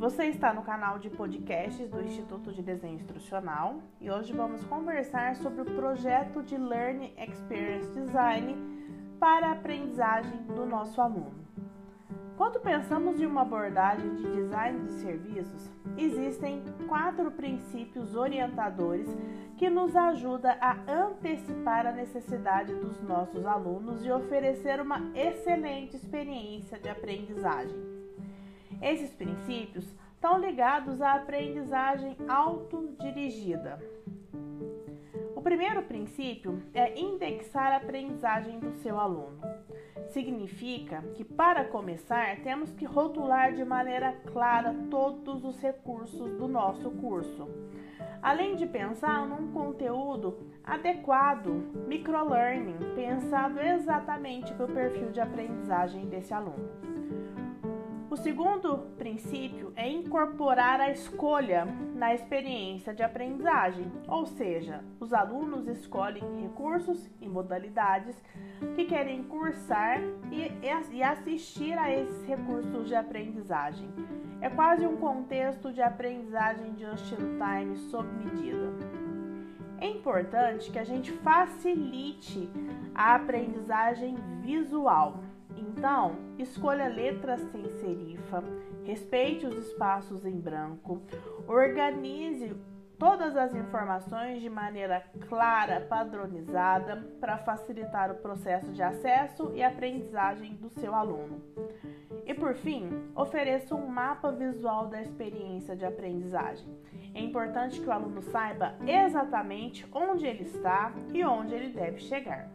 Você está no canal de podcasts do Instituto de Desenho Instrucional e hoje vamos conversar sobre o projeto de Learning Experience Design para a aprendizagem do nosso aluno. Quando pensamos em uma abordagem de design de serviços, existem quatro princípios orientadores que nos ajudam a antecipar a necessidade dos nossos alunos e oferecer uma excelente experiência de aprendizagem. Esses princípios estão ligados à aprendizagem autodirigida. O primeiro princípio é indexar a aprendizagem do seu aluno. Significa que, para começar, temos que rotular de maneira clara todos os recursos do nosso curso, além de pensar num conteúdo adequado, microlearning, pensado exatamente para o perfil de aprendizagem desse aluno. O segundo princípio é incorporar a escolha na experiência de aprendizagem, ou seja, os alunos escolhem recursos e modalidades que querem cursar e, assistir a esses recursos de aprendizagem. É quase um contexto de aprendizagem de just time sob medida. É importante que a gente facilite a aprendizagem visual então, escolha letras sem serifa, respeite os espaços em branco, organize todas as informações de maneira clara, padronizada, para facilitar o processo de acesso e aprendizagem do seu aluno. E por fim, ofereça um mapa visual da experiência de aprendizagem. É importante que o aluno saiba exatamente onde ele está e onde ele deve chegar.